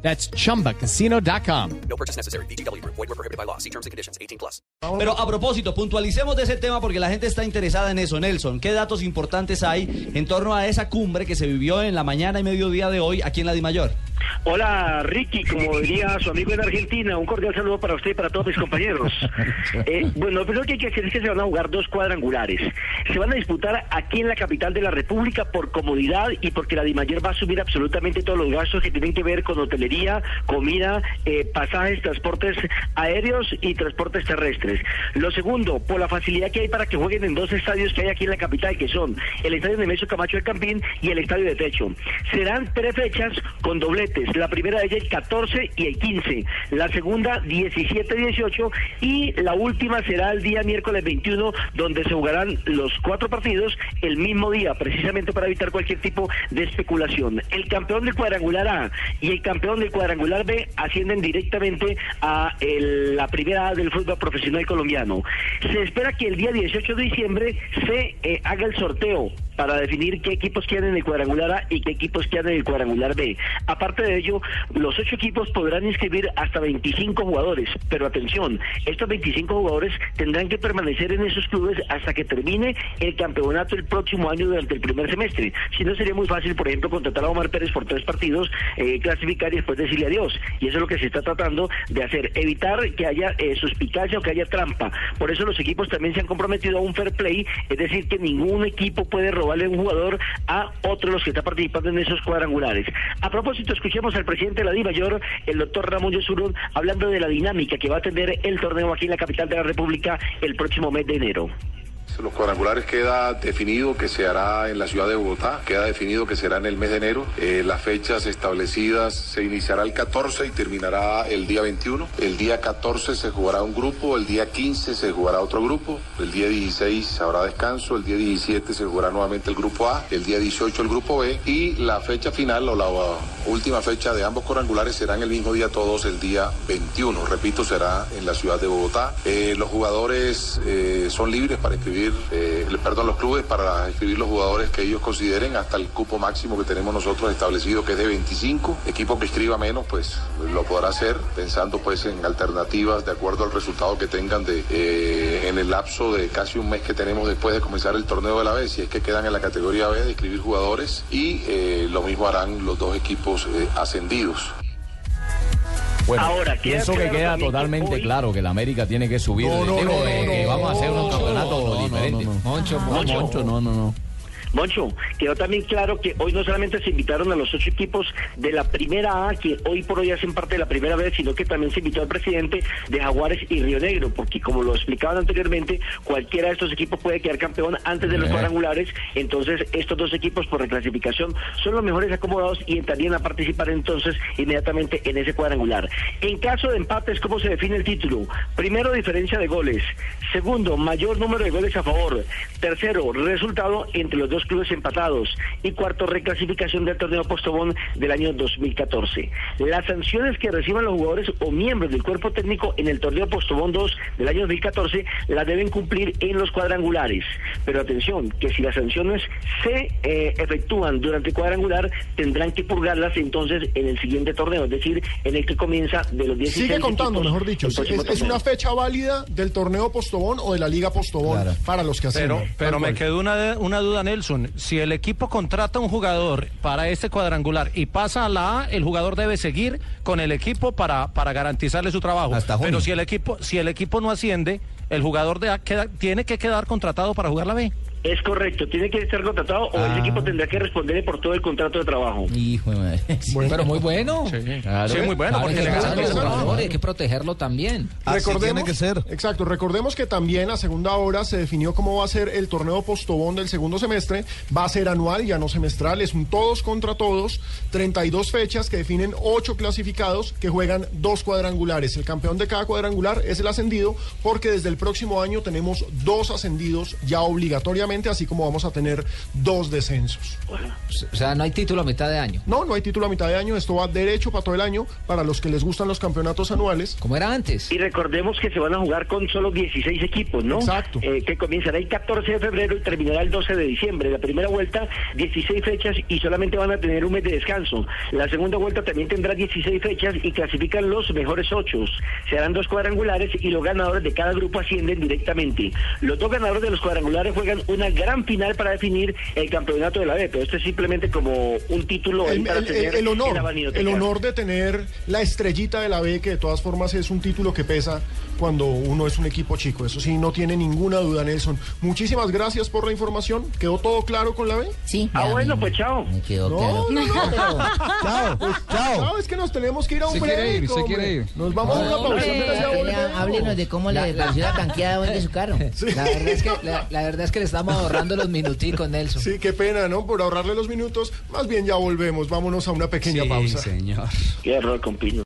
That's chumbacasino.com. No purchase necessary. BGW. Void were prohibited by law. See terms and conditions. 18 plus. Pero a propósito, puntualicemos de ese tema porque la gente está interesada en eso, Nelson. ¿Qué datos importantes hay en torno a esa cumbre que se vivió en la mañana y mediodía de hoy aquí en la Dimayor? Hola Ricky, como diría su amigo en Argentina, un cordial saludo para usted y para todos mis compañeros. Eh, bueno, lo primero que hay que decir es que se van a jugar dos cuadrangulares. Se van a disputar aquí en la capital de la República por comodidad y porque la Dimayor va a subir absolutamente todos los gastos que tienen que ver con hotelería, comida, eh, pasajes, transportes aéreos y transportes terrestres. Lo segundo, por la facilidad que hay para que jueguen en dos estadios que hay aquí en la capital, que son el estadio de Nemesio Camacho del Campín y el estadio de Techo. Serán tres fechas con dobletes. La primera de ellas el 14 y el 15. La segunda 17 y 18. Y la última será el día miércoles 21, donde se jugarán los cuatro partidos el mismo día, precisamente para evitar cualquier tipo de especulación. El campeón del cuadrangular A y el campeón del cuadrangular B ascienden directamente a la primera A del fútbol profesional colombiano. Se espera que el día 18 de diciembre se eh, haga el sorteo para definir qué equipos quedan en el cuadrangular A y qué equipos quedan en el cuadrangular B. Aparte de ello, los ocho equipos podrán inscribir hasta 25 jugadores, pero atención, estos 25 jugadores tendrán que permanecer en esos clubes hasta que termine el campeonato el próximo año durante el primer semestre. Si no, sería muy fácil, por ejemplo, contratar a Omar Pérez por tres partidos, eh, clasificar y después decirle adiós. Y eso es lo que se está tratando de hacer, evitar que haya eh, suspicacia o que haya trampa. Por eso los equipos también se han comprometido a un fair play, es decir, que ningún equipo puede robarle un jugador a otro de los que está participando en esos cuadrangulares. A propósito, escuchemos al presidente de la DIMAYOR, el doctor Ramón Yesurún, hablando de la dinámica que va a tener el torneo aquí en la capital de la República el próximo mes de enero. Los cuadrangulares queda definido que se hará en la ciudad de Bogotá, queda definido que será en el mes de enero. Eh, las fechas establecidas se iniciará el 14 y terminará el día 21. El día 14 se jugará un grupo, el día 15 se jugará otro grupo, el día 16 habrá descanso, el día 17 se jugará nuevamente el grupo A, el día 18 el grupo B y la fecha final o la última fecha de ambos cuadrangulares serán el mismo día todos el día 21. Repito, será en la ciudad de Bogotá. Eh, los jugadores eh, son libres para escribir, eh, perdón, los clubes para escribir los jugadores que ellos consideren hasta el cupo máximo que tenemos nosotros establecido que es de 25. Equipo que escriba menos, pues lo podrá hacer pensando pues en alternativas de acuerdo al resultado que tengan de eh, en el lapso de casi un mes que tenemos después de comenzar el torneo de la B, si es que quedan en la categoría B de escribir jugadores y eh, lo mismo harán los dos equipos eh, ascendidos. Bueno, Ahora, pienso que queda totalmente hoy- claro que la América tiene que subir. No, no, Digo, que no, vamos a hacer un no, campeonato no, no, diferente. no, no. Moncho, Moncho. Moncho, no, no, no. Moncho, quedó también claro que hoy no solamente se invitaron a los ocho equipos de la primera A, que hoy por hoy hacen parte de la primera vez, sino que también se invitó al presidente de Jaguares y Río Negro, porque como lo explicaban anteriormente, cualquiera de estos equipos puede quedar campeón antes de los Eh. cuadrangulares, entonces estos dos equipos por reclasificación son los mejores acomodados y entrarían a participar entonces inmediatamente en ese cuadrangular. En caso de empates, ¿cómo se define el título? Primero, diferencia de goles. Segundo, mayor número de goles a favor. Tercero, resultado entre los dos clubes empatados. Y cuarto, reclasificación del torneo Postobón del año 2014. Las sanciones que reciban los jugadores o miembros del cuerpo técnico en el torneo Postobón 2 del año 2014 las deben cumplir en los cuadrangulares. Pero atención, que si las sanciones se eh, efectúan durante el cuadrangular, tendrán que purgarlas entonces en el siguiente torneo, es decir, en el que comienza de los 16 Sigue contando, mejor dicho. Es, una fecha válida del torneo Postobón o de la Liga Postobón Claro. para los que hacen. Pero, pero me quedó una, una duda, Nelson. Si el equipo contrata un jugador para este cuadrangular y pasa a la A, el jugador debe seguir con el equipo para, para garantizarle su trabajo. Hasta pero si el equipo, si el equipo no asciende, el jugador de A queda- tiene que quedar contratado para jugar la B. Es correcto, tiene que estar contratado o Ah. ese equipo tendrá que responder por todo el contrato de trabajo. Hijo de madre. Pero muy bueno. Sí, muy bueno, Claro, porque hay le que los jugadores. hay que protegerlo también. Recordemos, Exacto, recordemos que también a segunda hora se definió cómo va a ser el torneo postobón del segundo semestre. Va a ser anual, ya no semestral, es un todos contra todos. 32 fechas que definen 8 clasificados que juegan dos cuadrangulares. El campeón de cada cuadrangular es el ascendido porque desde el próximo año tenemos dos ascendidos ya obligatoriamente, así como vamos a tener dos descensos. O sea, no hay título a mitad de año. No, no hay título a mitad de año, esto va derecho para todo el año para los que les gustan los campeonatos anuales. Como era antes. Y recordemos que se van a jugar con solo 16 equipos, ¿no? Exacto. Eh, que comenzará el 14 de febrero y terminará el 12 de diciembre. La primera vuelta, 16 fechas y solamente van a tener un mes de descanso. La segunda vuelta también tendrá 16 fechas y clasifican los mejores ocho. Se harán dos cuadrangulares y los ganadores de cada grupo ascienden directamente. Los dos ganadores de los cuadrangulares juegan una gran final para definir el campeonato de la B, pero esto es simplemente como un título el, para el- tener el- la honor, el honor de tener la estrellita de la B, que de todas formas es un título que pesa cuando uno es un equipo chico. Eso sí, no tiene ninguna duda, Nelson. Muchísimas gracias por la información. ¿Quedó todo claro con la B? Sí. Ah, bueno, pues chao. Me quedó No, claro. no, no, pero- Chao, pues, chao. es que nos tenemos que ir a un Se break. quiere ir, se quiere ir. Nos vamos a una pausa. Háblenos de cómo le pareció la tanqueada hoy de su carro. La, verdad es que, la, la verdad es que le estamos ahorrando los minuticos, Nelson. Sí, qué pena, ¿no? Por ahorrarle los minutos. Más bien ya volvemos. Vámonos a una pequeña pausa. señor. Qué error con Pino.